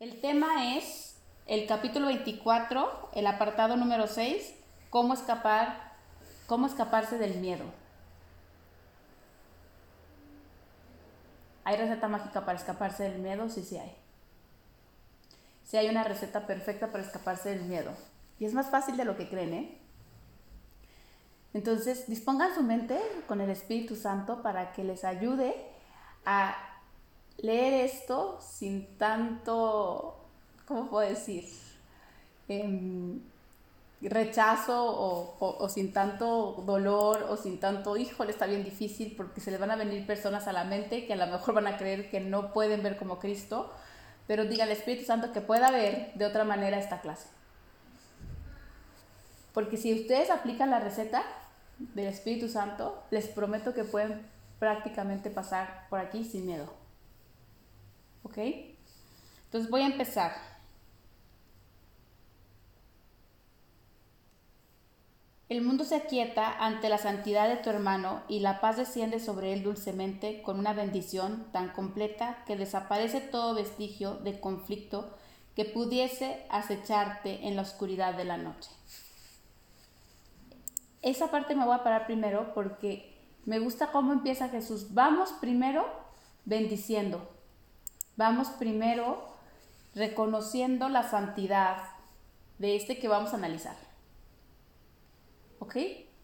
El tema es el capítulo 24, el apartado número 6, cómo escapar, cómo escaparse del miedo. ¿Hay receta mágica para escaparse del miedo? Sí, sí hay. Sí hay una receta perfecta para escaparse del miedo. Y es más fácil de lo que creen, ¿eh? Entonces, dispongan su mente con el Espíritu Santo para que les ayude a leer esto sin tanto, ¿cómo puedo decir? Em, rechazo o, sin tanto dolor o sin tanto, híjole, está bien difícil porque se les van a venir personas a la mente que a lo mejor van a creer que no pueden ver como Cristo, pero diga al Espíritu Santo que pueda ver de otra manera esta clase. Porque si ustedes aplican la receta del Espíritu Santo, les prometo que pueden prácticamente pasar por aquí sin miedo. ¿Ok? Entonces voy a empezar. El mundo se aquieta ante la santidad de tu hermano y la paz desciende sobre él dulcemente con una bendición tan completa que desaparece todo vestigio de conflicto que pudiese acecharte en la oscuridad de la noche. Esa parte me voy a parar primero porque me gusta cómo empieza Jesús. Vamos primero bendiciendo. Vamos primero reconociendo la santidad de este que vamos a analizar. ¿ok?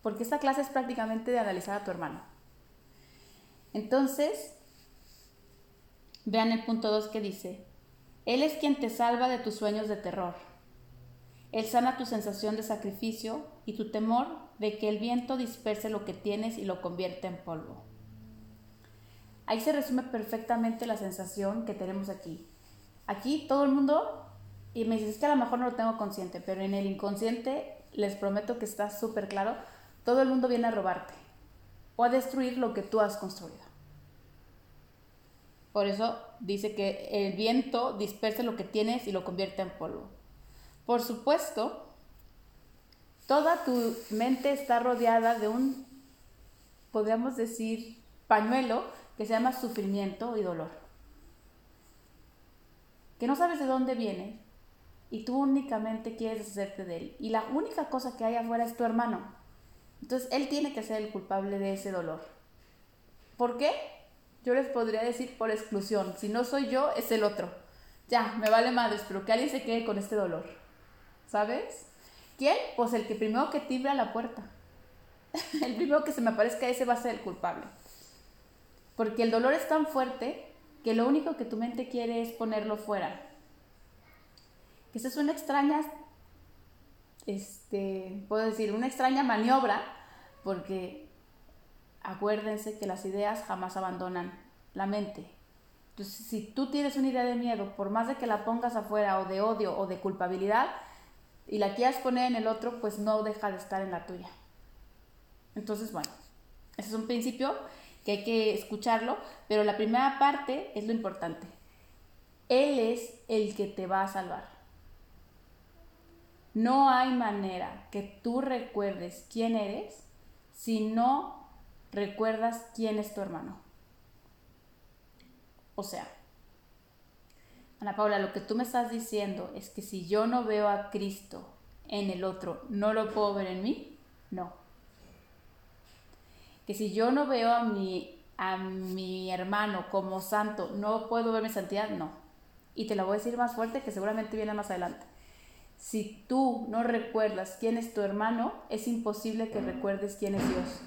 Porque esta clase es prácticamente de analizar a tu hermano. Entonces, vean el punto 2 que dice, Él es quien te salva de tus sueños de terror. Él sana tu sensación de sacrificio y tu temor de que el viento disperse lo que tienes y lo convierta en polvo. Ahí se resume perfectamente la sensación que tenemos aquí. Aquí todo el mundo, y me dices que a lo mejor no lo tengo consciente, pero en el inconsciente les prometo que está súper claro, todo el mundo viene a robarte o a destruir lo que tú has construido. Por eso dice que el viento dispersa lo que tienes y lo convierte en polvo. Por supuesto, toda tu mente está rodeada de un, podríamos decir, pañuelo que se llama sufrimiento y dolor. Que no sabes de dónde viene, y tú únicamente quieres hacerte de él. Y la única cosa que hay afuera es tu hermano. Entonces él tiene que ser el culpable de ese dolor. ¿Por qué? Yo les podría decir por exclusión. Si no soy yo, es el otro. Ya, me vale madres, pero que alguien se quede con este dolor. ¿Sabes? ¿Quién? Pues el que primero que timbra la puerta. el primero que se me aparezca, ese va a ser el culpable. Porque el dolor es tan fuerte que lo único que tu mente quiere es ponerlo fuera esa es una extraña, este, puedo decir, una extraña maniobra, porque acuérdense que las ideas jamás abandonan la mente. Entonces, si tú tienes una idea de miedo, por más de que la pongas afuera o de odio o de culpabilidad, y la quieras poner en el otro, pues no deja de estar en la tuya. Entonces, bueno, ese es un principio que hay que escucharlo, pero la primera parte es lo importante. Él es el que te va a salvar. No hay manera que tú recuerdes quién eres si no recuerdas quién es tu hermano. O sea, Ana Paula, lo que tú me estás diciendo es que si yo no veo a Cristo en el otro, ¿no lo puedo ver en mí? No. Que si yo no veo a mi, a mi hermano como santo, ¿no puedo ver mi santidad? No. Y te lo voy a decir más fuerte que seguramente viene más adelante. Si tú no recuerdas quién es tu hermano, es imposible que recuerdes quién es Dios.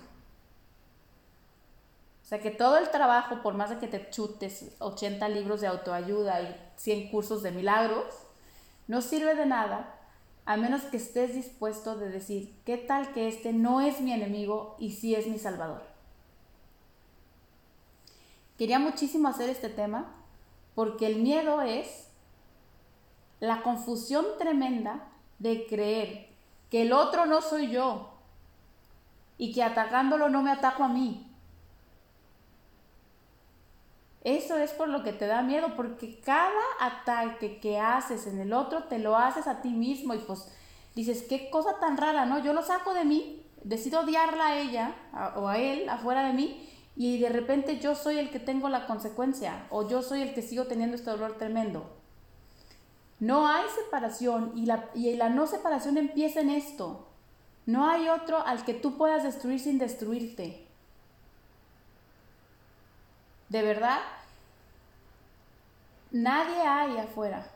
O sea que todo el trabajo, por más de que te chutes 80 libros de autoayuda y 100 cursos de milagros, no sirve de nada a menos que estés dispuesto de decir, ¿qué tal que este no es mi enemigo y sí es mi salvador? Quería muchísimo hacer este tema porque el miedo es la confusión tremenda de creer que el otro no soy yo y que atacándolo no me ataco a mí. Eso es por lo que te da miedo, porque cada ataque que haces en el otro te lo haces a ti mismo y pues dices, qué cosa tan rara, ¿no? Yo lo saco de mí, decido odiarla a ella o a él afuera de mí y de repente yo soy el que tengo la consecuencia o yo soy el que sigo teniendo este dolor tremendo. No hay separación y la, y la no separación empieza en esto. No hay otro al que tú puedas destruir sin destruirte. De verdad, nadie hay afuera.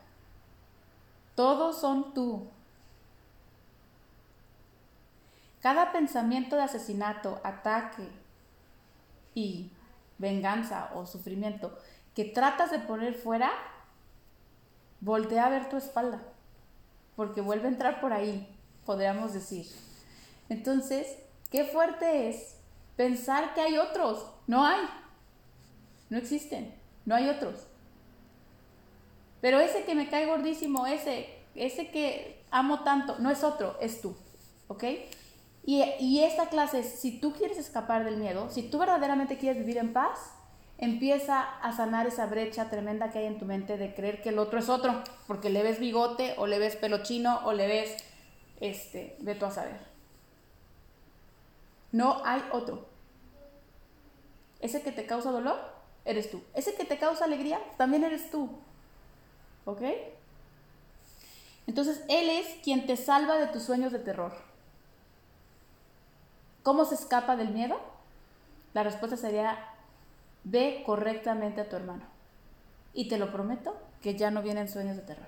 Todos son tú. Cada pensamiento de asesinato, ataque y venganza o sufrimiento que tratas de poner fuera, voltea a ver tu espalda, porque vuelve a entrar por ahí, podríamos decir. Entonces, qué fuerte es pensar que hay otros. No hay. No existen. No hay otros. Pero ese que me cae gordísimo, ese, ese que amo tanto, no es otro, es tú. ¿Ok? Y, y esta clase si tú quieres escapar del miedo, si tú verdaderamente quieres vivir en paz, empieza a sanar esa brecha tremenda que hay en tu mente de creer que el otro es otro, porque le ves bigote o le ves pelo chino o le ves, este, ve tú a saber. No hay otro. Ese que te causa dolor, eres tú. Ese que te causa alegría, también eres tú. ¿Ok? Entonces, Él es quien te salva de tus sueños de terror. ¿Cómo se escapa del miedo? La respuesta sería, ve correctamente a tu hermano. Y te lo prometo que ya no vienen sueños de terror.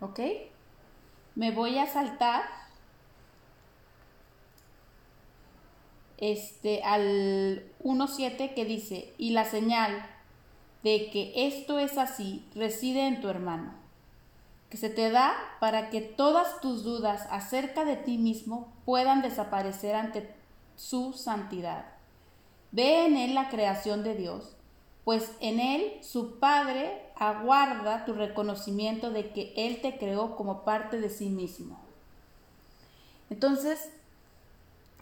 ¿Ok? Me voy a saltar este, al 1.7 que dice, y la señal de que esto es así reside en tu hermano, que se te da para que todas tus dudas acerca de ti mismo puedan desaparecer ante su santidad. Ve en él la creación de Dios, pues en él su Padre aguarda tu reconocimiento de que Él te creó como parte de sí mismo. Entonces,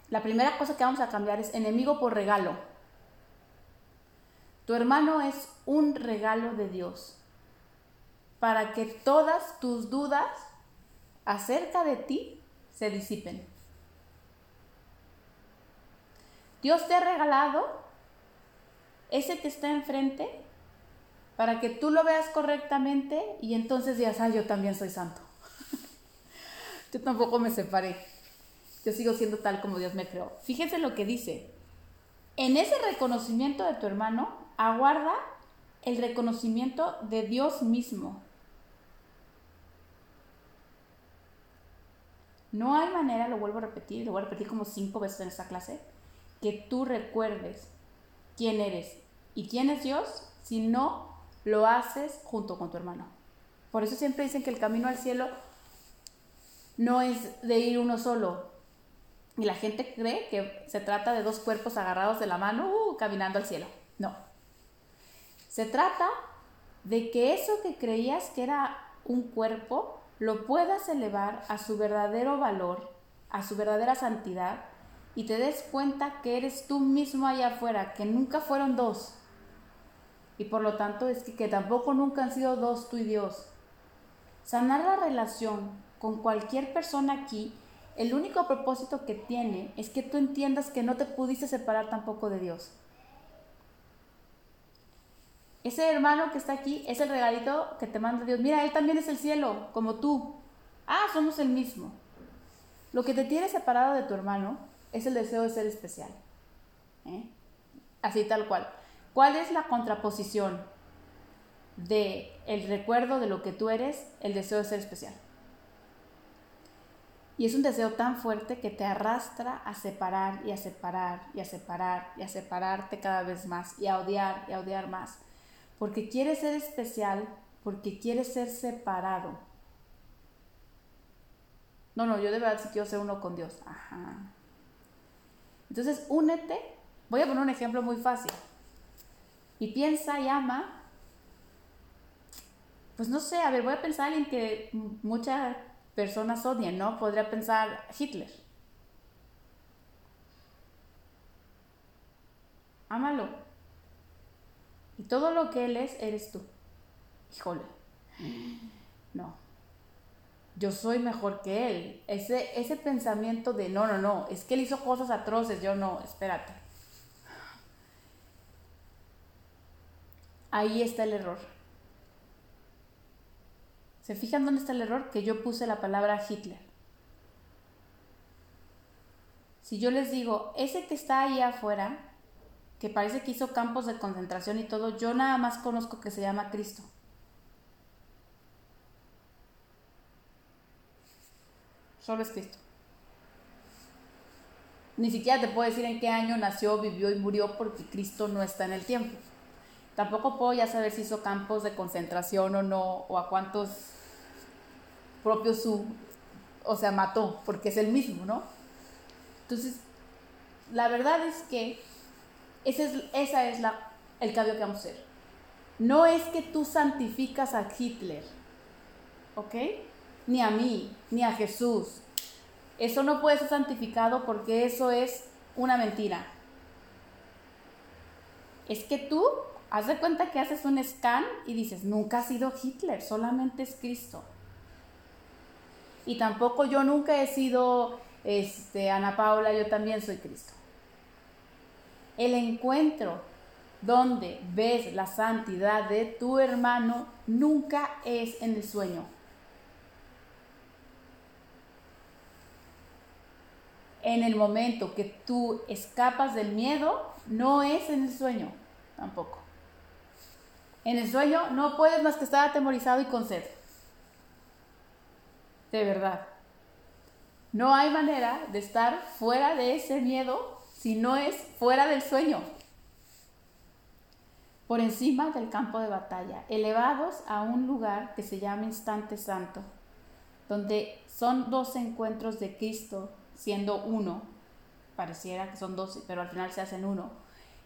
la primera cosa que vamos a cambiar es enemigo por regalo. Tu hermano es un regalo de Dios para que todas tus dudas acerca de ti se disipen. Dios te ha regalado ese que está enfrente para que tú lo veas correctamente y entonces digas, ah, yo también soy santo. yo tampoco me separé. Yo sigo siendo tal como Dios me creó. Fíjense lo que dice. En ese reconocimiento de tu hermano, aguarda el reconocimiento de Dios mismo. No hay manera, lo vuelvo a repetir, lo voy a repetir como cinco veces en esta clase, que tú recuerdes quién eres y quién es Dios si no lo haces junto con tu hermano. Por eso siempre dicen que el camino al cielo no es de ir uno solo. Y la gente cree que se trata de dos cuerpos agarrados de la mano, uh, caminando al cielo. No. Se trata de que eso que creías que era un cuerpo, lo puedas elevar a su verdadero valor, a su verdadera santidad, y te des cuenta que eres tú mismo allá afuera, que nunca fueron dos. Y por lo tanto es que, tampoco nunca han sido dos tú y Dios. Sanar la relación con cualquier persona aquí, el único propósito que tiene es que tú entiendas que no te pudiste separar tampoco de Dios. Ese hermano que está aquí es el regalito que te manda Dios. Mira, Él también es el cielo, como tú. Ah, somos el mismo. Lo que te tiene separado de tu hermano es el deseo de ser especial. ¿eh? Así tal cual. ¿Cuál es la contraposición de el recuerdo de lo que tú eres, el deseo de ser especial? Y es un deseo tan fuerte que te arrastra a separar y a separar y a separar y a separarte cada vez más y a odiar y a odiar más porque quieres ser especial, porque quieres ser separado. No, no, yo de verdad sí quiero ser uno con Dios. Ajá. Entonces, únete. Voy a poner un ejemplo muy fácil. Y piensa y ama. Pues no sé, a ver, voy a pensar en que muchas personas odien, ¿no? Podría pensar Hitler. Ámalo. Y todo lo que Él es, eres tú. Híjole. No. Yo soy mejor que Él. Ese, ese pensamiento de no, no, no, es que Él hizo cosas atroces, yo no, espérate. Ahí está el error. ¿Se fijan dónde está el error? Que yo puse la palabra Hitler. Si yo les digo, ese que está ahí afuera, que parece que hizo campos de concentración y todo, yo nada más conozco que se llama Cristo. Solo es Cristo. Ni siquiera te puedo decir en qué año nació, vivió y murió porque Cristo no está en el tiempo. Tampoco puedo ya saber si hizo campos de concentración o no, o a cuántos propios su, o sea, mató, porque es el mismo, ¿no? Entonces, la verdad es que ese es, esa es la, el cambio que vamos a hacer. No es que tú santificas a Hitler, ¿ok? Ni a mí, ni a Jesús. Eso no puede ser santificado porque eso es una mentira. Es que tú haz de cuenta que haces un scan y dices, nunca ha sido Hitler, solamente es Cristo. Y tampoco yo nunca he sido este, Ana Paula, yo también soy Cristo. El encuentro donde ves la santidad de tu hermano nunca es en el sueño. En el momento que tú escapas del miedo, no es en el sueño tampoco. En el sueño no puedes más que estar atemorizado y con sed. De verdad. No hay manera de estar fuera de ese miedo si no es fuera del sueño. Por encima del campo de batalla, elevados a un lugar que se llama instante santo, donde son dos encuentros de Cristo siendo uno. Pareciera que son dos, pero al final se hacen uno.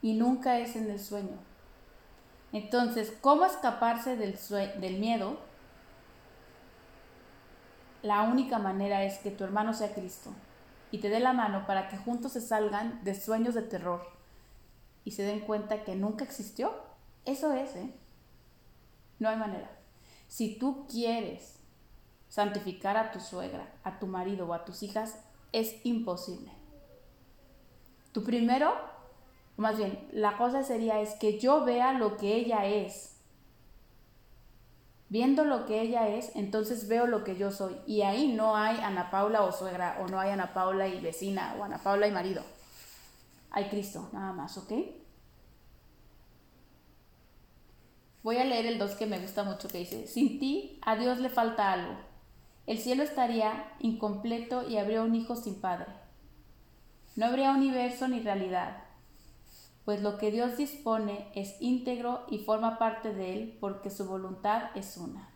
Y nunca es en el sueño. Entonces, ¿cómo escaparse del, del miedo? La única manera es que tu hermano sea Cristo y te dé la mano para que juntos se salgan de sueños de terror y se den cuenta que nunca existió. Eso es, ¿eh? No hay manera. Si tú quieres santificar a tu suegra, a tu marido o a tus hijas, es imposible. Tu primero más bien, la cosa sería es que yo vea lo que ella es. Viendo lo que ella es, entonces veo lo que yo soy. Y ahí no hay Ana Paula o suegra, o no hay Ana Paula y vecina, o Ana Paula y marido. Hay Cristo, nada más, ¿ok? Voy a leer el 2 que me gusta mucho, que dice, sin ti a Dios le falta algo. El cielo estaría incompleto y habría un hijo sin padre. No habría universo ni realidad pues lo que Dios dispone es íntegro y forma parte de Él porque su voluntad es una.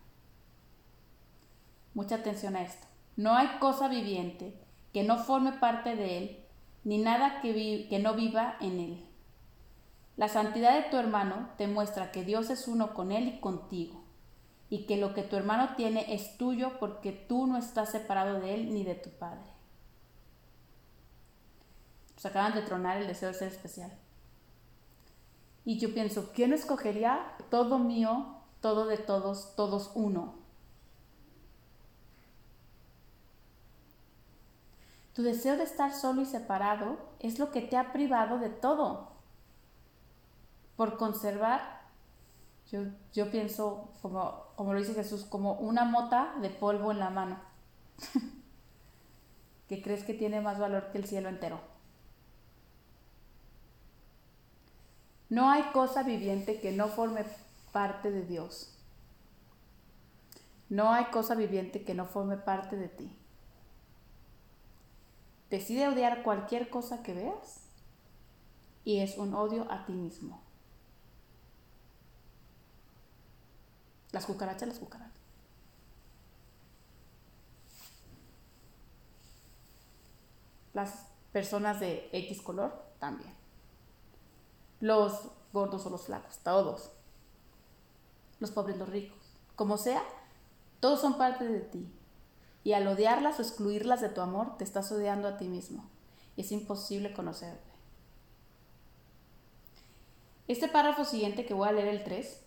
Mucha atención a esto. No hay cosa viviente que no forme parte de Él, ni nada que, no viva en Él. La santidad de tu hermano te muestra que Dios es uno con Él y contigo, y que lo que tu hermano tiene es tuyo porque tú no estás separado de Él ni de tu Padre. Pues acaban de tronar el deseo de ser especial. Y yo pienso, ¿quién escogería todo mío, todo de todos, todos uno? Tu deseo de estar solo y separado es lo que te ha privado de todo. Por conservar, yo, yo pienso, como, como lo dice Jesús, como una mota de polvo en la mano, que crees que tiene más valor que el cielo entero. No hay cosa viviente que no forme parte de Dios. No hay cosa viviente que no forme parte de ti. Decide odiar cualquier cosa que veas y es un odio a ti mismo. Las cucarachas, las cucarachas. Las personas de X color también los gordos o los flacos, todos. Los pobres, los ricos. Como sea, todos son parte de ti. Y al odiarlas o excluirlas de tu amor, te estás odiando a ti mismo. Es imposible conocerte. Este párrafo siguiente que voy a leer el 3,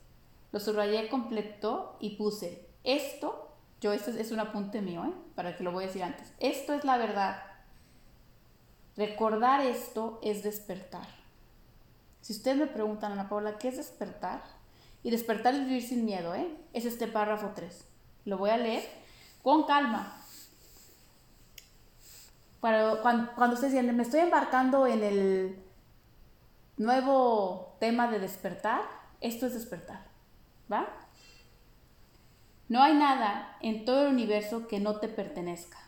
lo subrayé completo y puse esto, yo este es un apunte mío, ¿eh? para que lo voy a decir antes. Esto es la verdad. Recordar esto es despertar. Si ustedes me preguntan, Ana Paula, ¿qué es despertar? Y despertar es vivir sin miedo, ¿eh? Es este párrafo 3. Lo voy a leer con calma. Cuando, cuando, ustedes dicen, me estoy embarcando en el nuevo tema de despertar, esto es despertar. ¿Va? No hay nada en todo el universo que no te pertenezca.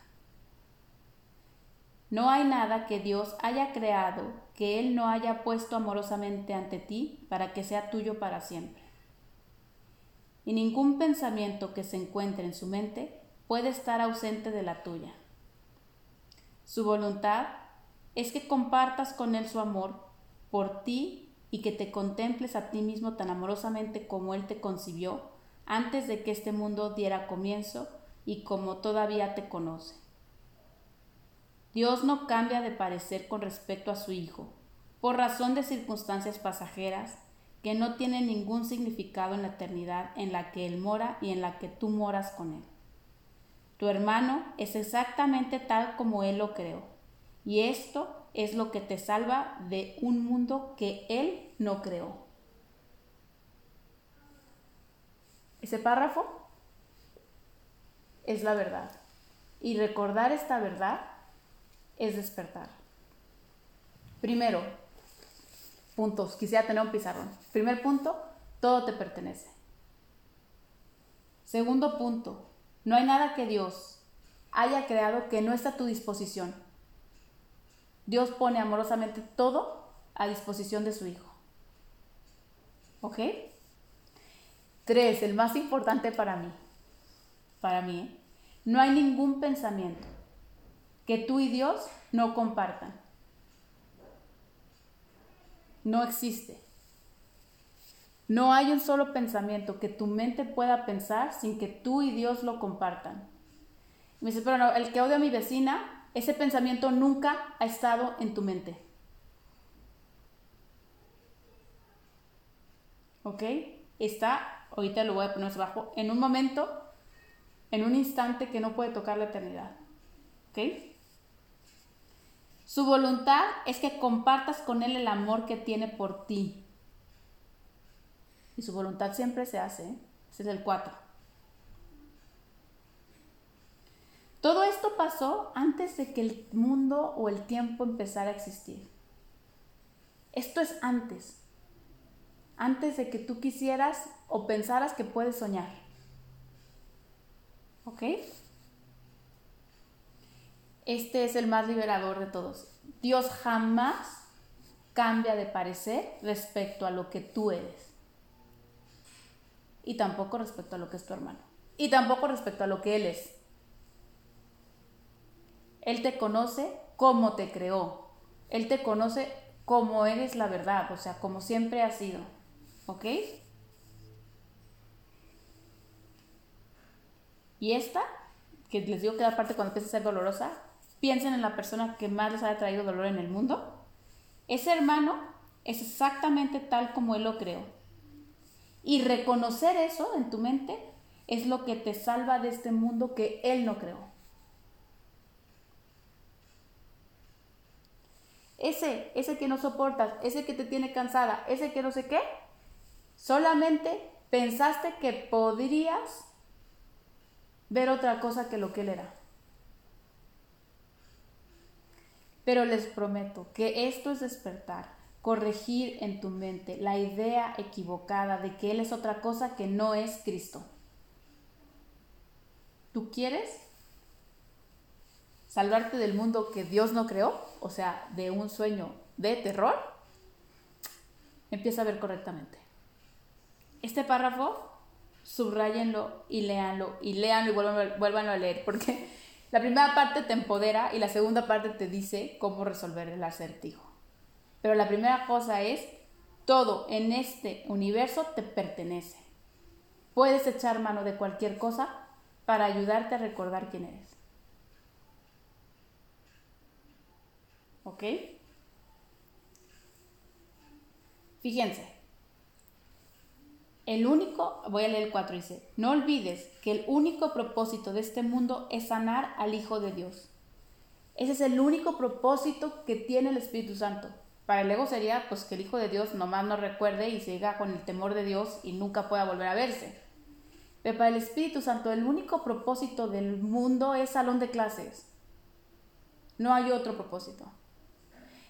No hay nada que Dios haya creado que Él no haya puesto amorosamente ante ti para que sea tuyo para siempre. Y ningún pensamiento que se encuentre en su mente puede estar ausente de la tuya. Su voluntad es que compartas con Él su amor por ti y que te contemples a ti mismo tan amorosamente como Él te concibió antes de que este mundo diera comienzo y como todavía te conoce. Dios no cambia de parecer con respecto a su Hijo, por razón de circunstancias pasajeras que no tienen ningún significado en la eternidad en la que Él mora y en la que tú moras con Él. Tu hermano es exactamente tal como Él lo creó, y esto es lo que te salva de un mundo que Él no creó. Ese párrafo es la verdad. Y recordar esta verdad es despertar. Primero, puntos. Quisiera tener un pizarrón. Primer punto, todo te pertenece. Segundo punto, no hay nada que Dios haya creado que no está a tu disposición. Dios pone amorosamente todo a disposición de su Hijo. ¿Ok? Tres, el más importante para mí, para mí, ¿eh? no hay ningún pensamiento que tú y Dios no compartan. No existe. No hay un solo pensamiento que tu mente pueda pensar sin que tú y Dios lo compartan. Me dice, pero no, el que odia a mi vecina, ese pensamiento nunca ha estado en tu mente. ¿Ok? Está ahorita lo voy a poner abajo, en un momento, en un instante que no puede tocar la eternidad. ¿Ok? Su voluntad es que compartas con Él el amor que tiene por ti. Y su voluntad siempre se hace. ¿eh? Ese es el 4. Todo esto pasó antes de que el mundo o el tiempo empezara a existir. Esto es antes antes de que tú quisieras o pensaras que puedes soñar. ¿Ok? Este es el más liberador de todos. Dios jamás cambia de parecer respecto a lo que tú eres. Y tampoco respecto a lo que es tu hermano. Y tampoco respecto a lo que Él es. Él te conoce como te creó. Él te conoce como eres la verdad, o sea, como siempre has sido. ¿Ok? Y esta, que les digo que la parte cuando empieza a ser dolorosa, piensen en la persona que más les haya traído dolor en el mundo. Ese hermano es exactamente tal como él lo creó. Y reconocer eso en tu mente es lo que te salva de este mundo que él no creó. Ese, ese que no soportas, ese que te tiene cansada, ese que no sé qué, Solamente pensaste que podrías ver otra cosa que lo que él era. Pero les prometo que esto es despertar, corregir en tu mente la idea equivocada de que Él es otra cosa que no es Cristo. ¿Tú quieres salvarte del mundo que Dios no creó? O sea, de un sueño de terror. Empieza a ver correctamente. Este párrafo, subrayenlo y léanlo, y léanlo y vuelvan, a leer, porque la primera parte te empodera y la segunda parte te dice cómo resolver el acertijo. Pero la primera cosa es, todo en este universo te pertenece. Puedes echar mano de cualquier cosa para ayudarte a recordar quién eres. ¿Ok? Fíjense, el único, voy a leer el 4, dice, no olvides que el único propósito de este mundo es sanar al Hijo de Dios. Ese es el único propósito que tiene el Espíritu Santo. Para el ego sería pues que el Hijo de Dios nomás no recuerde y siga con el temor de Dios y nunca pueda volver a verse. Pero para el Espíritu Santo el único propósito del mundo es salón de clases. No hay otro propósito.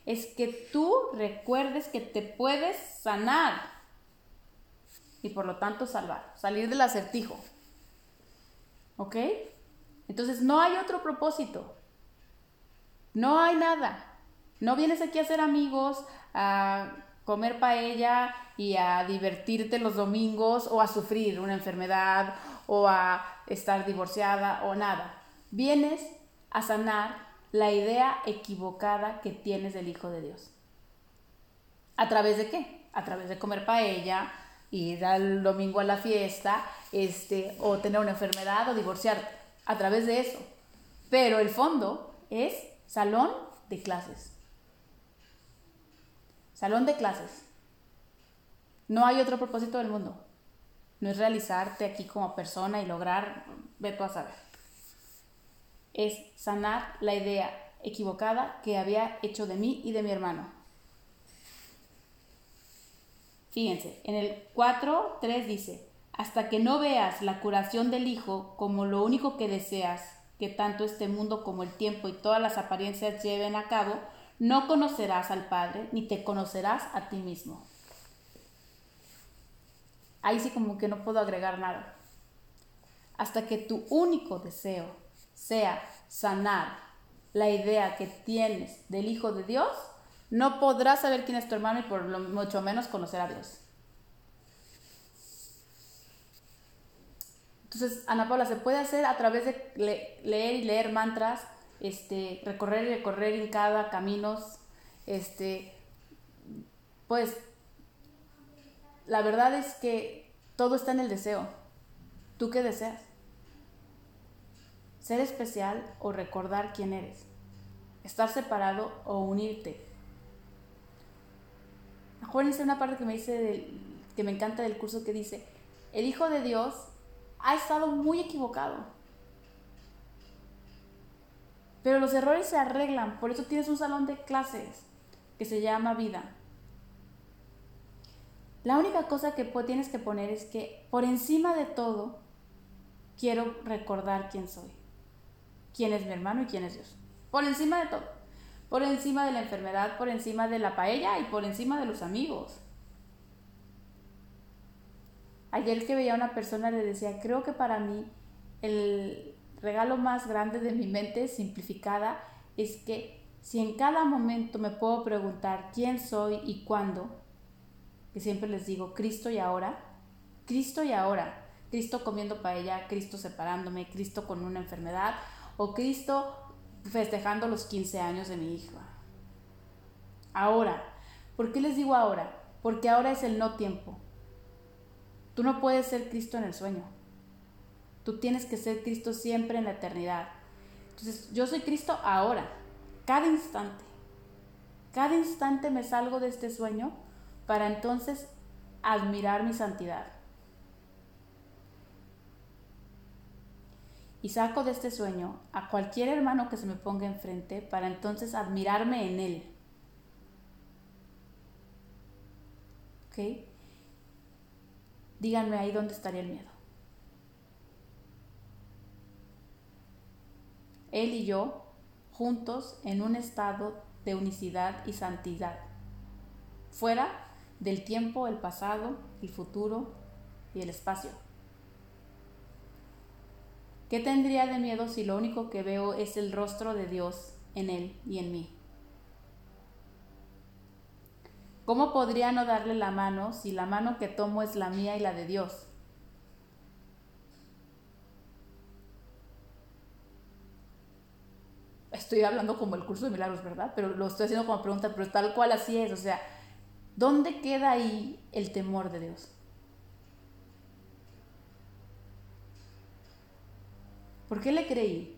Es que tú recuerdes que te puedes sanar y por lo tanto salvar, salir del acertijo. ¿Ok? Entonces no hay otro propósito. No hay nada. No vienes aquí a ser amigos, a comer paella y a divertirte los domingos o a sufrir una enfermedad o a estar divorciada o nada. Vienes a sanar la idea equivocada que tienes del Hijo de Dios. ¿A través de qué? A través de comer paella, ir al domingo a la fiesta, este, o tener una enfermedad o divorciarte. A través de eso. Pero el fondo es salón de clases. Salón de clases. No hay otro propósito del mundo. No es realizarte aquí como persona y lograr, ve tú a saber. Es sanar la idea equivocada que había hecho de mí y de mi hermano. Fíjense, en el 4.3 dice, hasta que no veas la curación del Hijo como lo único que deseas, que tanto este mundo como el tiempo y todas las apariencias lleven a cabo, no conocerás al Padre ni te conocerás a ti mismo. Ahí sí como que no puedo agregar nada. Hasta que tu único deseo sea sanar la idea que tienes del Hijo de Dios, no podrás saber quién es tu hermano y por lo mucho menos conocer a Dios. Entonces, Ana Paula, se puede hacer a través de leer y leer mantras, este, recorrer y recorrer en cada caminos, este, pues la verdad es que todo está en el deseo. ¿Tú qué deseas? Ser especial o recordar quién eres. Estar separado o unirte. Acuérdense una parte que me dice que me encanta del curso que dice, el Hijo de Dios ha estado muy equivocado pero los errores se arreglan, por eso tienes un salón de clases que se llama vida. La única cosa que tienes que poner es que por encima de todo quiero recordar quién soy, quién es mi hermano y quién es Dios. Por encima de todo. Por encima de la enfermedad, por encima de la paella y por encima de los amigos. Ayer que veía a una persona le decía, creo que para mí el, regalo más grande de mi mente simplificada es que si en cada momento me puedo preguntar quién soy y cuándo, que siempre les digo Cristo y ahora, Cristo y ahora, Cristo comiendo paella, Cristo separándome, Cristo con una enfermedad o Cristo festejando los 15 años de mi hija. Ahora, ¿por qué les digo ahora? Porque ahora es el no tiempo. Tú no puedes ser Cristo en el sueño. Tú tienes que ser Cristo siempre en la eternidad. Entonces, yo soy Cristo ahora, cada instante. Cada instante me salgo de este sueño para entonces admirar mi santidad. Y saco de este sueño a cualquier hermano que se me ponga enfrente para entonces admirarme en él. ¿Ok? Díganme ahí dónde estaría el miedo. Él y yo, juntos en un estado de unicidad y santidad, fuera del tiempo, el pasado, el futuro y el espacio. ¿Qué tendría de miedo si lo único que veo es el rostro de Dios en Él y en mí? ¿Cómo podría no darle la mano si la mano que tomo es la mía y la de Dios? estoy hablando como el curso de milagros, ¿verdad? Pero lo estoy haciendo como pregunta, pero tal cual así es. O sea, ¿dónde queda ahí el temor de Dios? ¿Por qué le creí?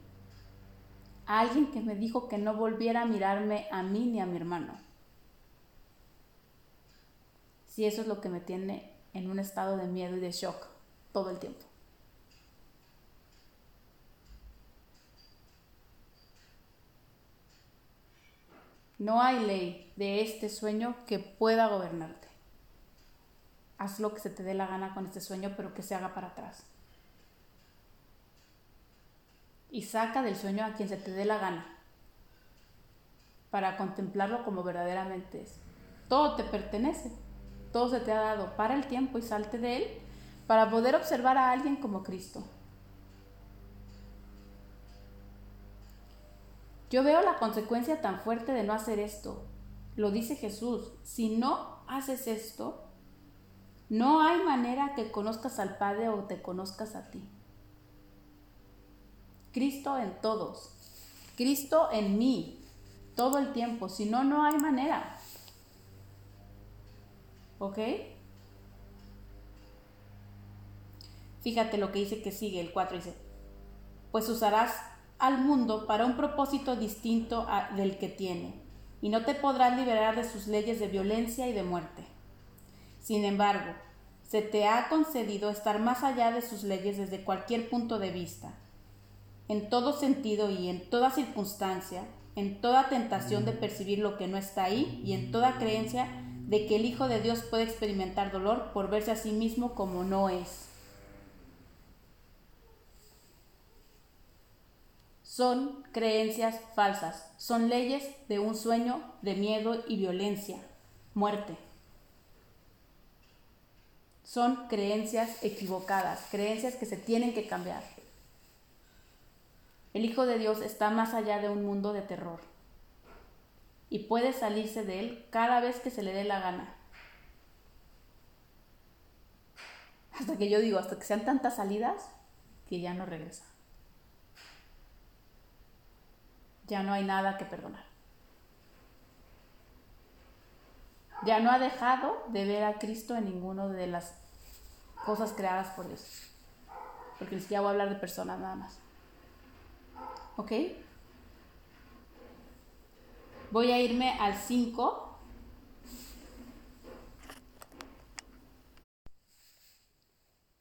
A alguien que me dijo que no volviera a mirarme a mí ni a mi hermano. Si eso es lo que me tiene en un estado de miedo y de shock todo el tiempo. No hay ley de este sueño que pueda gobernarte. Haz lo que se te dé la gana con este sueño, pero que se haga para atrás. Y saca del sueño a quien se te dé la gana para contemplarlo como verdaderamente es. Todo te pertenece, todo se te ha dado. Para el tiempo y salte de él para poder observar a alguien como Cristo. Yo veo la consecuencia tan fuerte de no hacer esto. Lo dice Jesús. Si no haces esto, no hay manera que conozcas al Padre o te conozcas a ti. Cristo en todos. Cristo en mí. Todo el tiempo. Si no, no hay manera. ¿Ok? Fíjate lo que dice que sigue, el 4 dice, pues usarás al mundo para un propósito distinto del que tiene, y no te podrás liberar de sus leyes de violencia y de muerte. Sin embargo, se te ha concedido estar más allá de sus leyes desde cualquier punto de vista, en todo sentido y en toda circunstancia, en toda tentación de percibir lo que no está ahí y en toda creencia de que el Hijo de Dios puede experimentar dolor por verse a sí mismo como no es. Son creencias falsas, son leyes de un sueño de miedo y violencia, muerte. Son creencias equivocadas, creencias que se tienen que cambiar. El Hijo de Dios está más allá de un mundo de terror y puede salirse de él cada vez que se le dé la gana. Hasta que yo digo, hasta que sean tantas salidas que ya no regresa. ya no hay nada que perdonar. Ya no ha dejado de ver a Cristo en ninguna de las cosas creadas por Dios. Porque les ya voy a hablar de personas nada más. ¿Ok? Voy a irme al 5.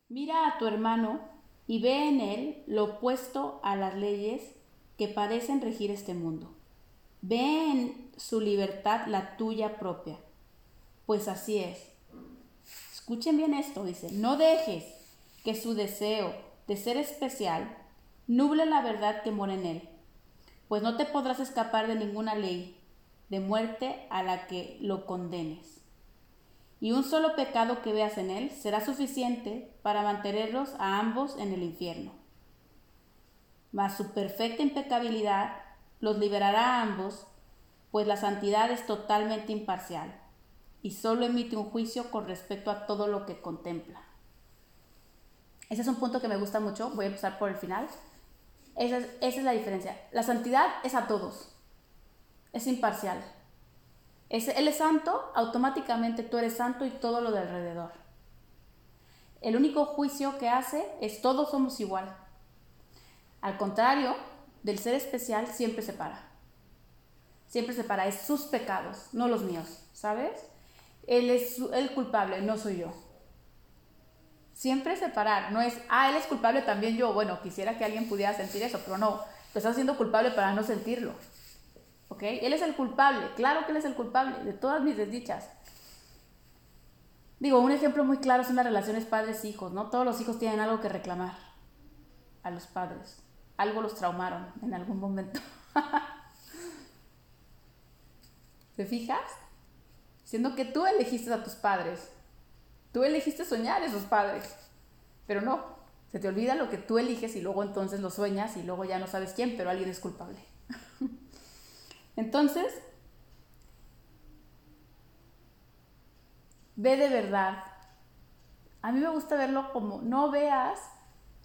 Mira a tu hermano y ve en él lo opuesto a las leyes que parecen regir este mundo. Ve en su libertad la tuya propia, pues así es. Escuchen bien esto, dice, no dejes que su deseo de ser especial nuble la verdad que mora en él, pues no te podrás escapar de ninguna ley de muerte a la que lo condenes. Y un solo pecado que veas en él será suficiente para mantenerlos a ambos en el infierno mas su perfecta impecabilidad los liberará a ambos, pues la santidad es totalmente imparcial y solo emite un juicio con respecto a todo lo que contempla. Ese es un punto que me gusta mucho, voy a empezar por el final. Esa es, esa es la diferencia. La santidad es a todos, es imparcial. Es, él es santo, automáticamente tú eres santo y todo lo de alrededor. El único juicio que hace es todos somos igual. Al contrario, del ser especial siempre separa. Siempre separa, es sus pecados, no los míos, ¿sabes? Él es el culpable, no soy yo. Siempre separar, no es, ah, él es culpable también yo. Bueno, quisiera que alguien pudiera sentir eso, pero no, lo estás haciendo culpable para no sentirlo. ¿Ok? Él es el culpable, claro que él es el culpable de todas mis desdichas. Digo, un ejemplo muy claro son las relaciones padres-hijos, ¿no? Todos los hijos tienen algo que reclamar a los padres algo los traumaron en algún momento. ¿Te fijas? Siendo que tú elegiste a tus padres. Tú elegiste soñar esos padres. Pero no, se te olvida lo que tú eliges y luego entonces lo sueñas y luego ya no sabes quién, pero alguien es culpable. entonces, ve de verdad. A mí me gusta verlo como no veas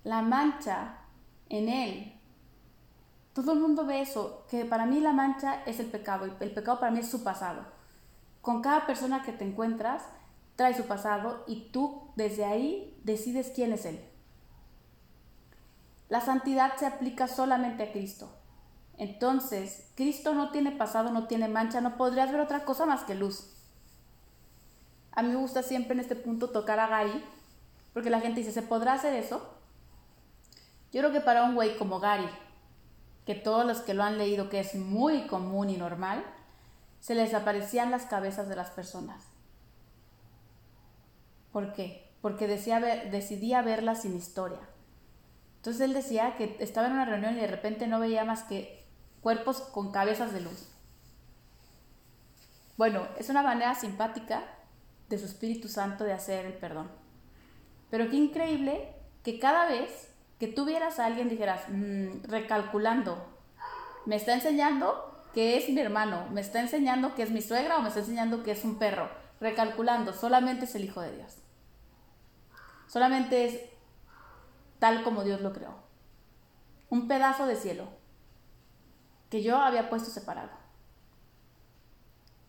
la mancha en Él. Todo el mundo ve eso, que para mí la mancha es el pecado y el pecado para mí es su pasado. Con cada persona que te encuentras, trae su pasado y tú desde ahí decides quién es Él. La santidad se aplica solamente a Cristo. Entonces, Cristo no tiene pasado, no tiene mancha, no podrías ver otra cosa más que luz. A mí me gusta siempre en este punto tocar a Gary, porque la gente dice, ¿se podrá hacer eso? Yo creo que para un güey como Gary, que todos los que lo han leído, que es muy común y normal, se les aparecían las cabezas de las personas. ¿Por qué? Porque decía decidía verlas sin historia. Entonces él decía que estaba en una reunión y de repente no veía más que cuerpos con cabezas de luz. Bueno, es una manera simpática de su Espíritu Santo de hacer el perdón. Pero qué increíble que cada vez que tú vieras a alguien dijeras, mm, recalculando, me está enseñando que es mi hermano, me está enseñando que es mi suegra o me está enseñando que es un perro. Recalculando, solamente es el Hijo de Dios. Solamente es tal como Dios lo creó. Un pedazo de cielo que yo había puesto separado.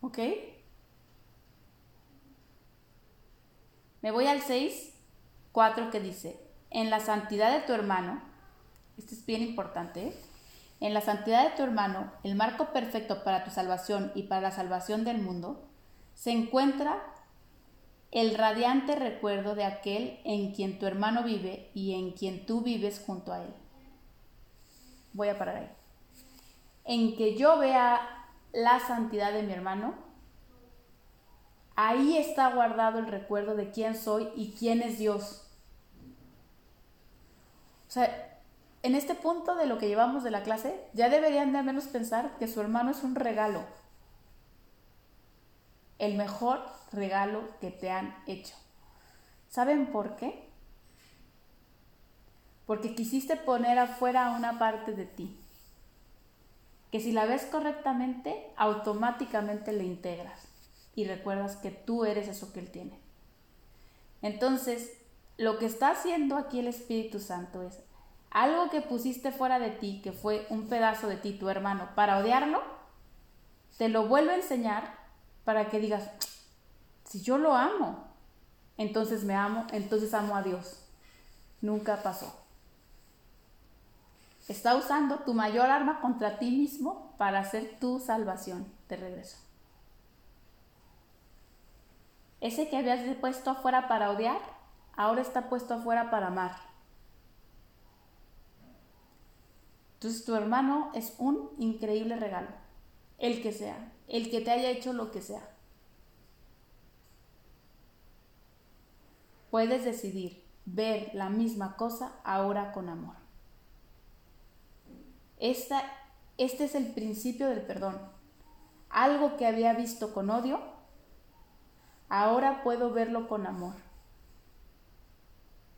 ¿Ok? Me voy al 6, 4 que dice, en la santidad de tu hermano, esto es bien importante, en la santidad de tu hermano, el marco perfecto para tu salvación y para la salvación del mundo, se encuentra el radiante recuerdo de aquel en quien tu hermano vive y en quien tú vives junto a él. Voy a parar ahí. En que yo vea la santidad de mi hermano, ahí está guardado el recuerdo de quién soy y quién es Dios. O sea, en este punto de lo que llevamos de la clase, ya deberían de al menos pensar que su hermano es un regalo. El mejor regalo que te han hecho. ¿Saben por qué? Porque quisiste poner afuera una parte de ti, que si la ves correctamente, automáticamente le integras y recuerdas que tú eres eso que Él tiene. Entonces, lo que está haciendo aquí el Espíritu Santo es algo que pusiste fuera de ti, que fue un pedazo de ti, tu hermano, para odiarlo, te lo vuelve a enseñar para que digas, si yo lo amo, entonces me amo, entonces amo a Dios. Nunca pasó. Está usando tu mayor arma contra ti mismo para hacer tu salvación de regreso. Ese que habías puesto afuera para odiar, ahora está puesto afuera para amar. Entonces tu hermano es un increíble regalo, el que sea, el que te haya hecho lo que sea. Puedes decidir ver la misma cosa ahora con amor. Esta, este es el principio del perdón. Algo que había visto con odio, ahora puedo verlo con amor.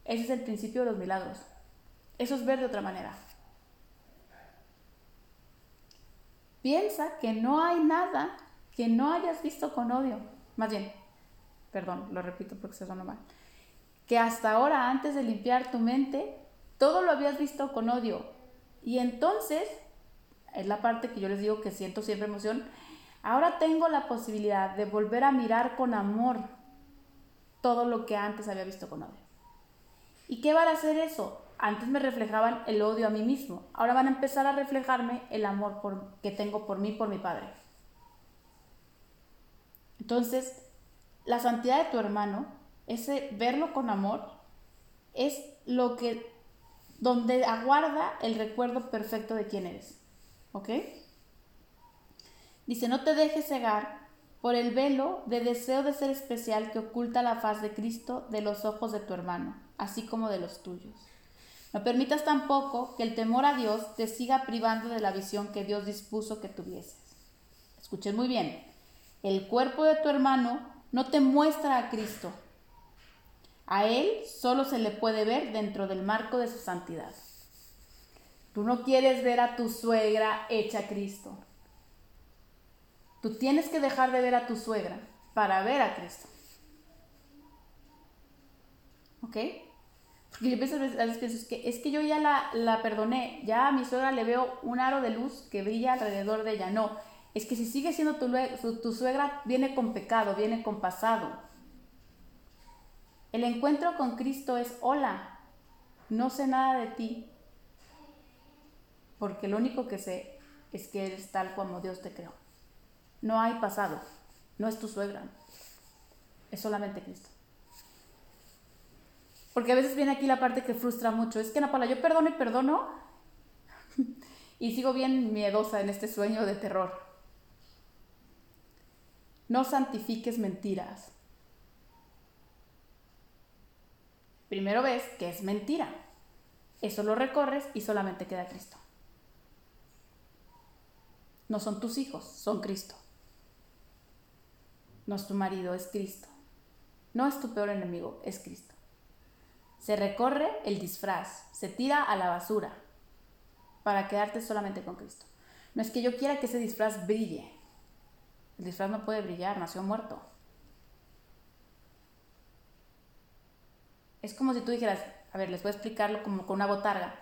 Ese es el principio de los milagros. Eso es ver de otra manera. Piensa que no hay nada que no hayas visto con odio. Más bien, perdón, lo repito porque se suena mal que hasta ahora, antes de limpiar tu mente, todo lo habías visto con odio. Y entonces, es la parte que yo les digo que siento siempre emoción, ahora tengo la posibilidad de volver a mirar con amor todo lo que antes había visto con odio. ¿Y qué van a hacer eso? Antes me reflejaban el odio a mí mismo, ahora van a empezar a reflejarme el amor que tengo por mí, por mi padre. Entonces, la santidad de tu hermano ese verlo con amor, es lo que, donde aguarda el recuerdo perfecto de quién eres. ¿Ok? Dice, no te dejes cegar por el velo de deseo de ser especial que oculta la faz de Cristo de los ojos de tu hermano, así como de los tuyos. No permitas tampoco que el temor a Dios te siga privando de la visión que Dios dispuso que tuvieses. Escuchen muy bien, el cuerpo de tu hermano no te muestra a Cristo, a Él solo se le puede ver dentro del marco de su santidad. Tú no quieres ver a tu suegra hecha Cristo. Tú tienes que dejar de ver a tu suegra para ver a Cristo. ¿Ok? Porque yo pienso, a veces es que, es que yo ya la, la perdoné, ya a mi suegra le veo un aro de luz que brilla alrededor de ella. No, es que si sigue siendo tu, tu suegra, viene con pecado, viene con pasado el encuentro con Cristo es, hola, no sé nada de ti, porque lo único que sé es que eres tal como Dios te creó. No hay pasado, no es tu suegra, es solamente Cristo. Porque a veces viene aquí la parte que frustra mucho, es que Napala, yo perdono y perdono y sigo bien miedosa en este sueño de terror. No santifiques mentiras. primero ves que es mentira. Eso lo recorres y solamente queda Cristo. No son tus hijos, son Cristo. No es tu marido, es Cristo. No es tu peor enemigo, es Cristo. Se recorre el disfraz, se tira a la basura para quedarte solamente con Cristo. No es que yo quiera que ese disfraz brille. El disfraz no puede brillar, nació muerto. Es como si tú dijeras, a ver, les voy a explicarlo como con una botarga.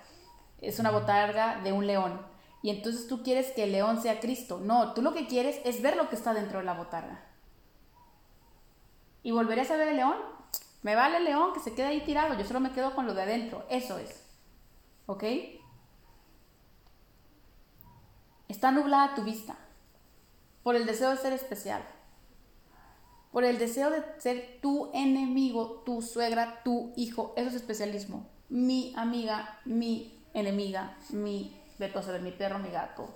Es una botarga de un león. Y entonces tú quieres que el león sea Cristo. No, tú lo que quieres es ver lo que está dentro de la botarga. ¿Y volverías a ver el león? Me vale el león que se quede ahí tirado. Yo solo me quedo con lo de adentro. Eso es. ¿Ok? Está nublada tu vista por el deseo de ser especial, por el deseo de ser tu enemigo, tu suegra, tu hijo. Eso es especialismo. Mi amiga, mi enemiga, mi, veto a saber, mi perro, mi gato,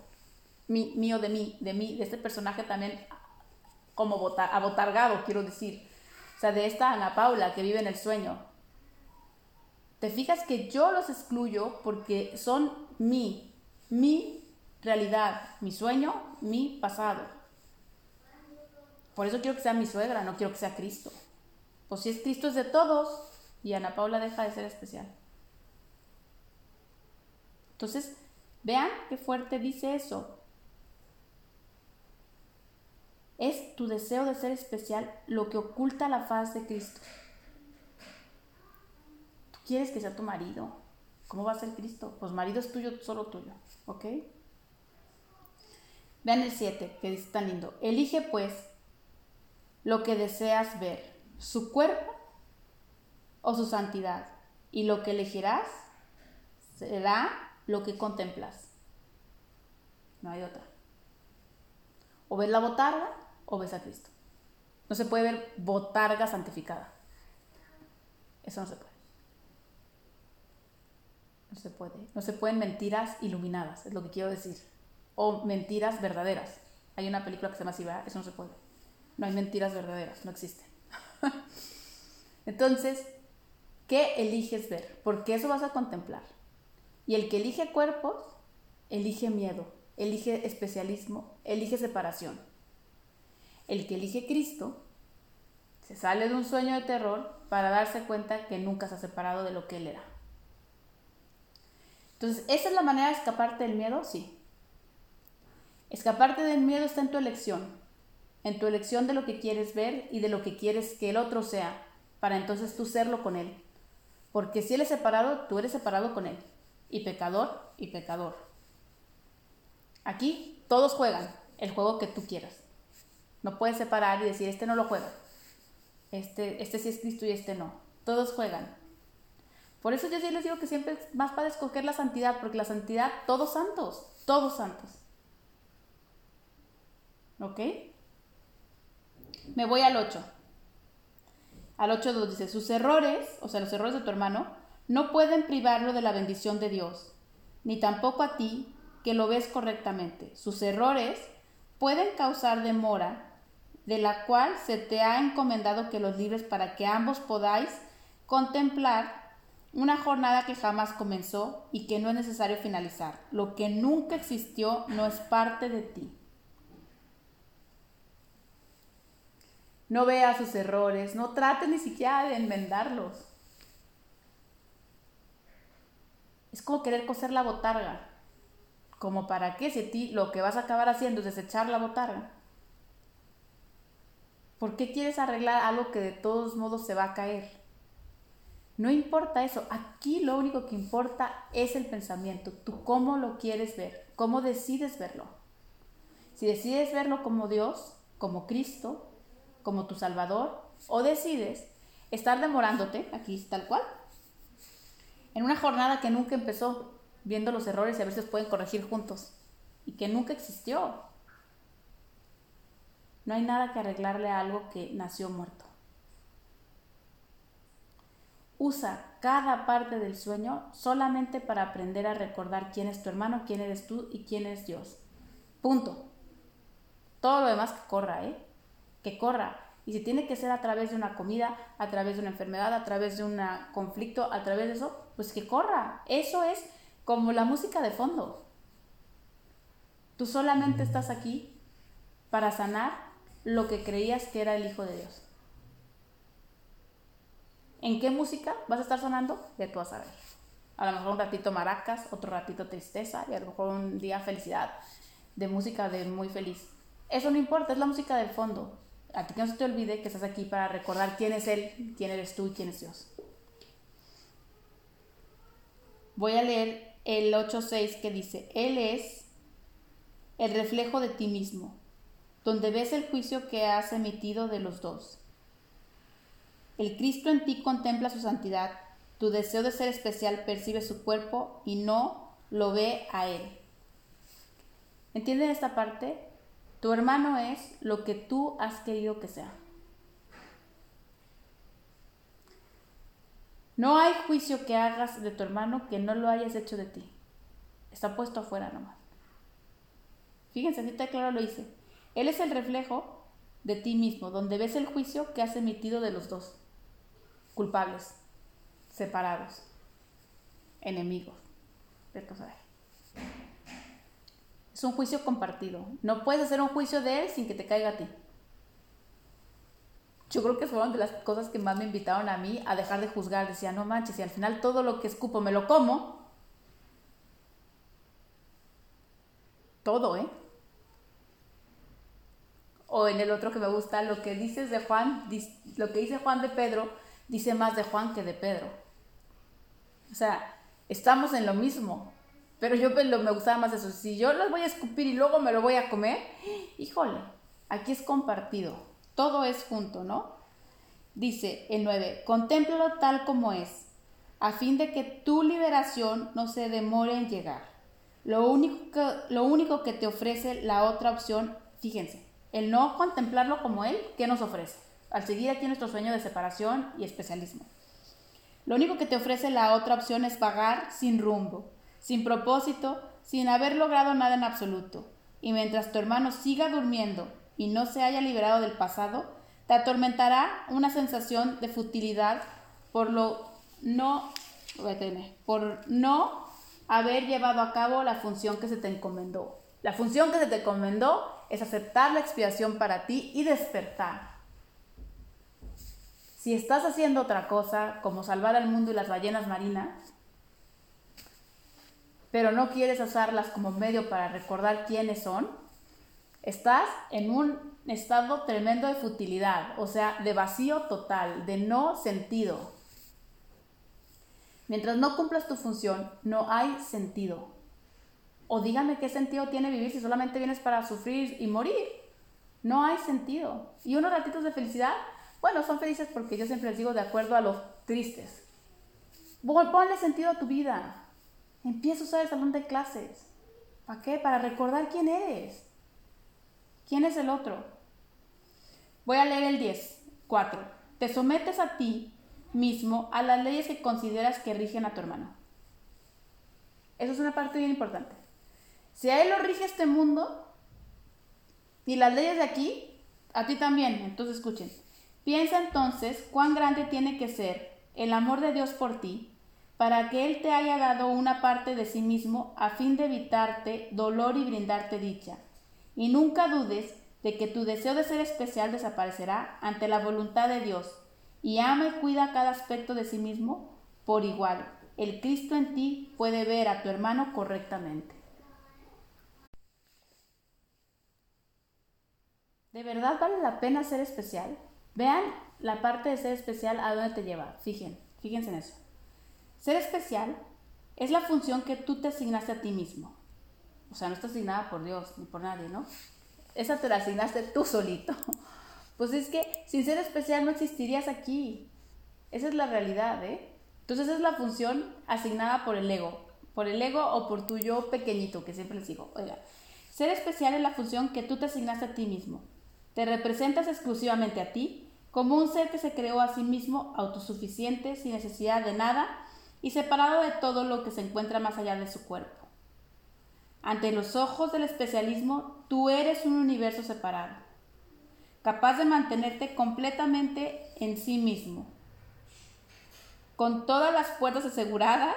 mi, mío de mí, de mí, de este personaje también como abotargado, quiero decir. O sea, de esta Ana Paula que vive en el sueño. Te fijas que yo los excluyo porque son mi, mi realidad, mi sueño, mi pasado. Por eso quiero que sea mi suegra, no quiero que sea Cristo. Pues si es Cristo es de todos y Ana Paula deja de ser especial. Entonces, vean qué fuerte dice eso. Es tu deseo de ser especial lo que oculta la faz de Cristo. Tú quieres que sea tu marido. ¿Cómo va a ser Cristo? Pues marido es tuyo, solo tuyo. ¿Ok? Vean el 7, que dice tan lindo. Elige pues lo que deseas ver, su cuerpo o su santidad, y lo que elegirás será lo que contemplas. No hay otra. O ves la botarga o ves a Cristo. No se puede ver botarga santificada. Eso no se puede. No se puede. No se pueden mentiras iluminadas, es lo que quiero decir o mentiras verdaderas. Hay una película que se llama así, Eso no se puede. No hay mentiras verdaderas, no existen. Entonces, ¿qué eliges ver? Porque eso vas a contemplar. Y el que elige cuerpos, elige miedo, elige especialismo, elige separación. El que elige Cristo, se sale de un sueño de terror para darse cuenta que nunca se ha separado de lo que él era. Entonces, ¿esa es la manera de escaparte del miedo? Sí. Escaparte del miedo está en tu elección, en tu elección de lo que quieres ver y de lo que quieres que el otro sea, para entonces tú serlo con él. Porque si él es separado, tú eres separado con él. Y pecador y pecador. Aquí todos juegan el juego que tú quieras. No puedes separar y decir, este no lo juega. Este, este sí es Cristo y este no. Todos juegan. Por eso yo sí les digo que siempre es más para escoger la santidad, porque la santidad, todos santos, todos santos. ¿Ok? Me voy al 8. Al 8 dice, sus errores, o sea, los errores de tu hermano, no pueden privarlo de la bendición de Dios, ni tampoco a ti que lo ves correctamente. Sus errores pueden causar demora, de la cual se te ha encomendado que los libres para que ambos podáis contemplar una jornada que jamás comenzó y que no es necesario finalizar. Lo que nunca existió no es parte de ti. No vea sus errores, no trate ni siquiera de enmendarlos. Es como querer coser la botarga. Como para qué si ti lo que vas a acabar haciendo es desechar la botarga. ¿Por qué quieres arreglar algo que de todos modos se va a caer? No importa eso, aquí lo único que importa es el pensamiento, tú cómo lo quieres ver, cómo decides verlo. Si decides verlo como Dios, como Cristo, como tu Salvador o decides estar demorándote, aquí tal cual, en una jornada que nunca empezó, viendo los errores y a se pueden corregir juntos y que nunca existió. No hay nada que arreglarle a algo que nació muerto. Usa cada parte del sueño solamente para aprender a recordar quién es tu hermano, quién eres tú y quién es Dios. Punto. Todo lo demás que corra, ¿eh? que corra. Y si tiene que ser a través de una comida, a través de una enfermedad, a través de un conflicto, a través de eso, pues que corra. Eso es como la música de fondo. Tú solamente estás aquí para sanar lo que creías que era el Hijo de Dios. ¿En qué música vas a estar sonando? De tú a saber. A lo mejor un ratito maracas, otro ratito tristeza y a lo mejor un día felicidad, de música de muy feliz. Eso no importa, es la música del fondo. A ti que no se te olvide que estás aquí para recordar quién es Él, quién eres tú y quién es Dios. Voy a leer el 8.6 que dice, Él es el reflejo de ti mismo, donde ves el juicio que has emitido de los dos. El Cristo en ti contempla su santidad, tu deseo de ser especial percibe su cuerpo y no lo ve a Él. ¿Entienden esta parte? Tu hermano es lo que tú has querido que sea. No hay juicio que hagas de tu hermano que no lo hayas hecho de ti. Está puesto afuera nomás. Fíjense, así está claro lo hice. Él es el reflejo de ti mismo, donde ves el juicio que has emitido de los dos. Culpables, separados, enemigos. Es un juicio compartido. No puedes hacer un juicio de él sin que te caiga a ti. Yo creo que fueron de las cosas que más me invitaron a mí a dejar de juzgar. Decía, no manches, y al final todo lo que escupo me lo como. Todo, ¿eh? O en el otro que me gusta, lo que dices de Juan, lo que dice Juan de Pedro, dice más de Juan que de Pedro. O sea, estamos en lo mismo. Pero yo me gustaba más eso. Si yo los voy a escupir y luego me lo voy a comer, híjole, aquí es compartido. Todo es junto, ¿no? Dice el 9, contémplalo tal como es, a fin de que tu liberación no se demore en llegar. Lo único que, lo único que te ofrece la otra opción, fíjense, el no contemplarlo como Él, ¿qué nos ofrece? Al seguir aquí nuestro sueño de separación y especialismo. Lo único que te ofrece la otra opción es vagar sin rumbo, sin propósito, sin haber logrado nada en absoluto. Y mientras tu hermano siga durmiendo y no se haya liberado del pasado, te atormentará una sensación de futilidad por lo no por no haber llevado a cabo la función que se te encomendó. La función que se te encomendó es aceptar la expiación para ti y despertar. Si estás haciendo otra cosa, como salvar al mundo y las ballenas marinas, pero no quieres usarlas como medio para recordar quiénes son, Estás en un estado tremendo de futilidad, o sea, de vacío total, de no sentido. Mientras no cumplas tu función, no hay sentido. O dígame qué sentido tiene vivir si solamente vienes para sufrir y morir. No hay sentido. Y unos ratitos de felicidad, bueno, son felices porque yo siempre les digo de acuerdo a los tristes. Ponle sentido a tu vida. Empieza a usar el salón de clases. ¿Para qué? Para recordar quién eres. ¿Quién es el otro? Voy a leer el 10. 4. Te sometes a ti mismo a las leyes que consideras que rigen a tu hermano. Eso es una parte bien importante. Si a él lo rige este mundo y las leyes de aquí, a ti también. Entonces escuchen. Piensa entonces cuán grande tiene que ser el amor de Dios por ti para que Él te haya dado una parte de sí mismo a fin de evitarte dolor y brindarte dicha y nunca dudes de que tu deseo de ser especial desaparecerá ante la voluntad de Dios. Y ama y cuida cada aspecto de sí mismo por igual. El Cristo en ti puede ver a tu hermano correctamente. ¿De verdad vale la pena ser especial? Vean la parte de ser especial a dónde te lleva. Fíjense, fíjense en eso. Ser especial es la función que tú te asignaste a ti mismo. O sea, no está asignada por Dios ni por nadie, ¿no? Esa te la asignaste tú solito. Pues es que sin ser especial no existirías aquí. Esa es la realidad, ¿eh? Entonces es la función asignada por el ego. Por el ego o por tu yo pequeñito, que siempre les digo. Oiga, ser especial es la función que tú te asignaste a ti mismo. Te representas exclusivamente a ti como un ser que se creó a sí mismo autosuficiente, sin necesidad de nada y separado de todo lo que se encuentra más allá de su cuerpo. Ante los ojos del especialismo, tú eres un universo separado, capaz de mantenerte completamente en sí mismo. con todas las puertas aseguradas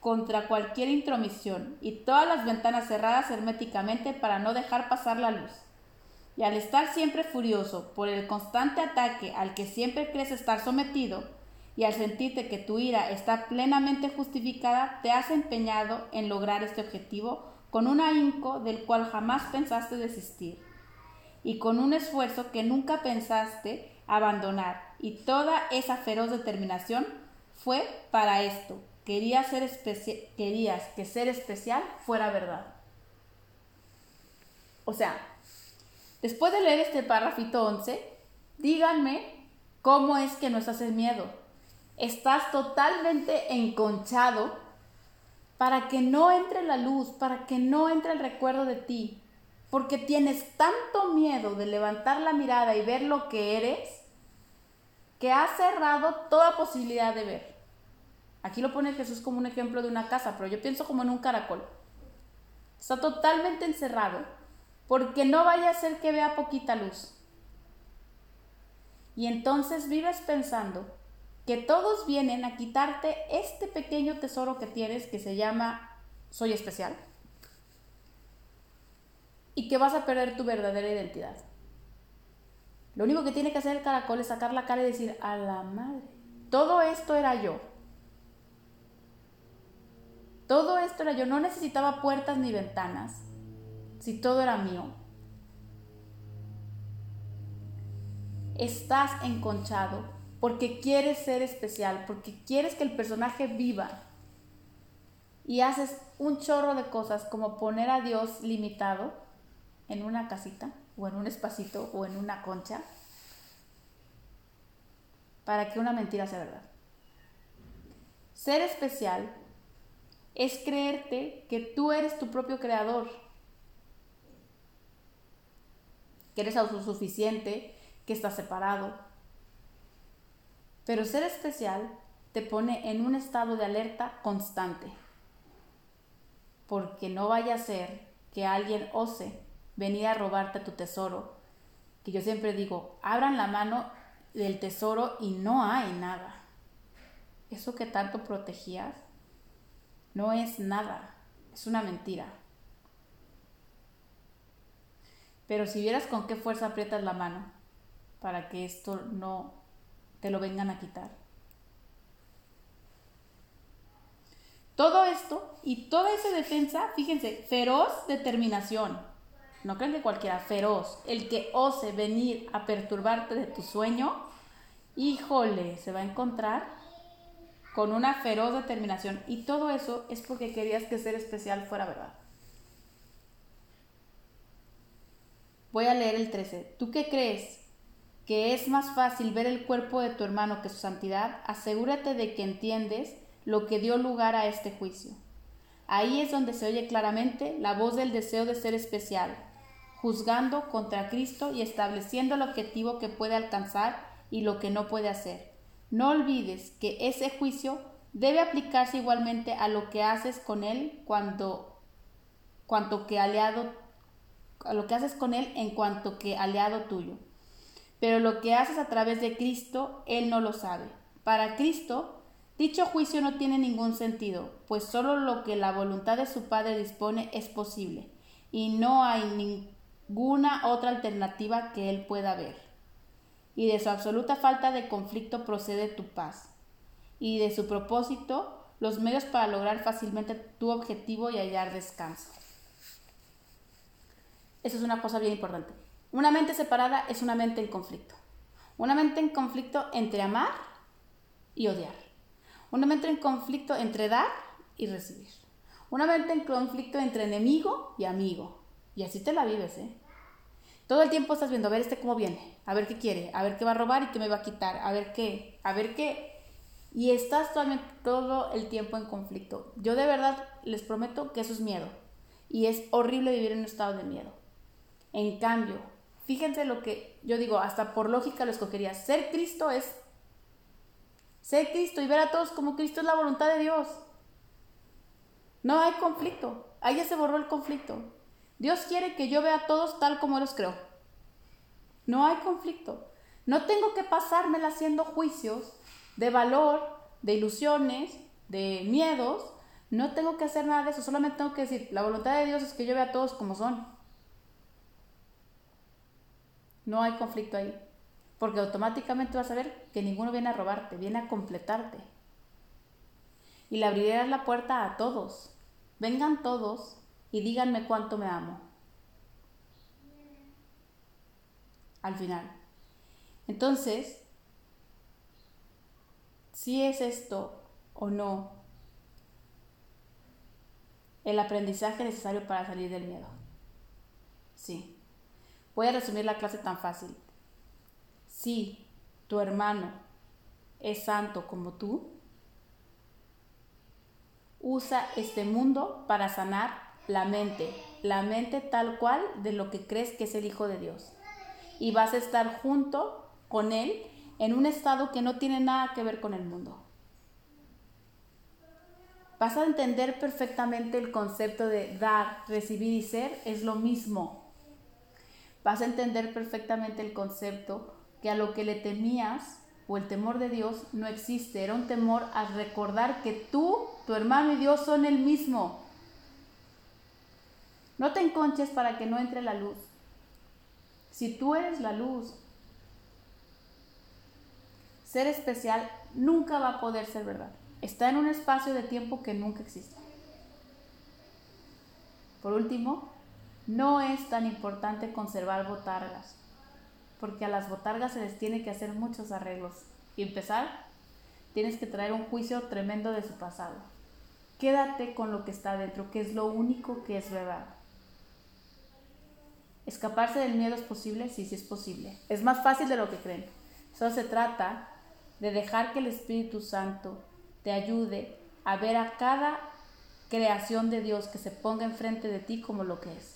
contra cualquier intromisión y todas las ventanas cerradas herméticamente para no dejar pasar la luz. Y al estar siempre furioso por el constante ataque al que siempre crees estar sometido, y al sentirte que tu ira está plenamente justificada, te has empeñado en lograr este objetivo con un ahínco del cual jamás pensaste desistir, y con un esfuerzo que nunca pensaste abandonar, y toda esa feroz determinación fue para esto, querías, ser querías que ser especial fuera verdad. O sea, después de leer este párrafito 11, díganme cómo es que nos haces miedo. Estás totalmente enconchado para que no entre la luz, para que no entre el recuerdo de ti, porque tienes tanto miedo de levantar la mirada y ver lo que eres, que has cerrado toda posibilidad de ver. Aquí lo pone Jesús como un ejemplo de una casa, pero yo pienso como en un caracol. Está totalmente encerrado, porque no vaya a ser que vea poquita luz. Y entonces vives pensando que todos vienen a quitarte este pequeño tesoro que tienes que se llama soy especial y que vas a perder tu verdadera identidad. Lo único que tiene que hacer el caracol es sacar la cara y decir, a la madre, todo esto era yo. Todo esto era yo, no necesitaba puertas ni ventanas, si todo era mío. Estás enconchado porque quieres ser especial, porque quieres que el personaje viva. Y haces un chorro de cosas como poner a Dios limitado en una casita o en un espacito o en una concha para que una mentira sea verdad. Ser especial es creerte que tú eres tu propio creador, que eres autosuficiente, que estás separado. Pero ser especial te pone en un estado de alerta constante, porque no vaya a ser que alguien ose venir a robarte tu tesoro, que yo siempre digo, abran la mano del tesoro y no hay nada. Eso que tanto protegías no es nada, es una mentira. Pero si vieras con qué fuerza aprietas la mano para que esto no te lo vengan a quitar. Todo esto y toda esa defensa, fíjense, feroz determinación. No creen que cualquiera, feroz. El que ose venir a perturbarte de tu sueño, híjole, se va a encontrar con una feroz determinación. Y todo eso es porque querías que ser especial fuera verdad. Voy a leer el 13. ¿Tú qué crees? ¿Que es más fácil ver el cuerpo de tu hermano que su santidad? Asegúrate de que entiendes lo que dio lugar a este juicio. Ahí es donde se oye claramente la voz del deseo de ser especial, juzgando contra Cristo y estableciendo el objetivo que puede alcanzar y lo que no puede hacer. No olvides que ese juicio debe aplicarse igualmente a lo que haces con él cuando cuanto que aliado lo que haces con él en cuanto que aliado tuyo. Pero lo que haces a través de Cristo, él no lo sabe. Para Cristo, dicho juicio no tiene ningún sentido, pues solo lo que la voluntad de su Padre dispone es posible, y no hay ninguna otra alternativa que él pueda ver y de su absoluta falta de conflicto procede tu paz, y de su propósito los medios para lograr fácilmente tu objetivo y hallar descanso. Eso es una cosa bien importante. Una mente separada es una mente en conflicto. Una mente en conflicto entre amar y odiar. Una mente en conflicto entre dar y recibir. Una mente en conflicto entre enemigo y amigo. Y así te la vives, ¿eh? Todo el tiempo estás viendo, a ver este cómo viene, a ver qué quiere, a ver qué va a robar y qué me va a quitar, a ver qué, a ver qué. Y estás todo el tiempo en conflicto. Yo de verdad les prometo que eso es miedo. Y es horrible vivir en un estado de miedo. En cambio, fíjense lo que yo digo, hasta por lógica lo escogería. Ser Cristo es ser Cristo y ver a todos como Cristo es la voluntad de Dios. No hay conflicto. Ahí ya se borró el conflicto. Dios quiere que yo vea a todos tal como los creo. No hay conflicto. No tengo que pasármela haciendo juicios de valor de ilusiones, de miedos, no tengo que hacer nada de eso, solamente tengo que decir, la voluntad de Dios es que yo vea a todos como son. No hay conflicto ahí, porque automáticamente vas a ver que ninguno viene a robarte, viene a completarte. Y le abrirás la puerta a todos. Vengan todos y díganme cuánto me amo. Al final. Entonces, si es esto o no el aprendizaje necesario para salir del miedo. Sí. Voy a resumir la clase tan fácil. Si tu hermano es santo como tú, usa este mundo para sanar la mente, la mente tal cual de lo que crees que es el Hijo de Dios. Y vas a estar junto con Él en un estado que no tiene nada que ver con el mundo vas a entender perfectamente el concepto de dar, recibir y ser es lo mismo. Vas a entender perfectamente el concepto que a lo que le temías o el temor de Dios no existe. Era un temor a recordar que tú, tu hermano y Dios son el mismo. No te enconches para que no entre la luz. Si tú eres la luz, ser especial nunca va a poder ser verdad está en un espacio de tiempo que nunca existe. Por último, no es tan importante conservar botargas, porque a las botargas se les tiene que hacer muchos arreglos. Y empezar, tienes que traer un juicio tremendo de su pasado. Quédate con lo que está dentro, que es lo único que es verdad. Escaparse del miedo es posible, sí, sí es posible. Es más fácil de lo que creen. Solo se trata de dejar que el Espíritu Santo te ayude a ver a cada creación de Dios que se ponga enfrente de ti como lo que es.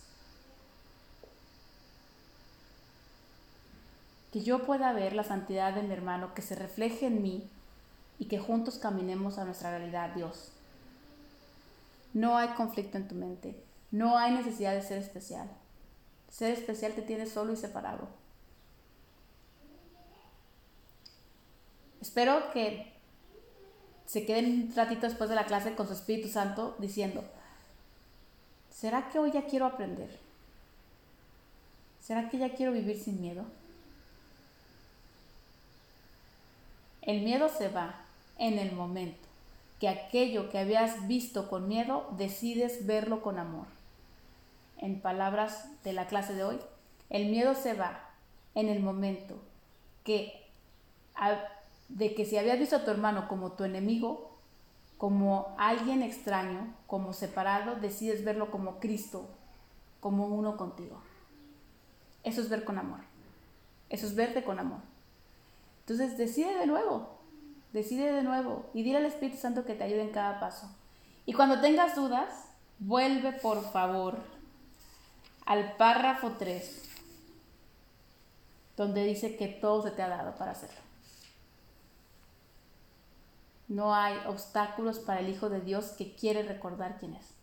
Que yo pueda ver la santidad de mi hermano, que se refleje en mí y que juntos caminemos a nuestra realidad, Dios. No hay conflicto en tu mente, no hay necesidad de ser especial. Ser especial te tiene solo y separado. Espero que se queden un ratito después de la clase con su Espíritu Santo diciendo, ¿será que hoy ya quiero aprender? ¿Será que ya quiero vivir sin miedo? El miedo se va en el momento que aquello que habías visto con miedo decides verlo con amor. En palabras de la clase de hoy, el miedo se va en el momento que de que si habías visto a tu hermano como tu enemigo, como alguien extraño, como separado, decides verlo como Cristo, como uno contigo. Eso es ver con amor. Eso es verte con amor. Entonces decide de nuevo, decide de nuevo y dile al Espíritu Santo que te ayude en cada paso. Y cuando tengas dudas, vuelve por favor al párrafo 3, donde dice que todo se te ha dado para hacerlo. No hay obstáculos para el Hijo de Dios que quiere recordar quién es.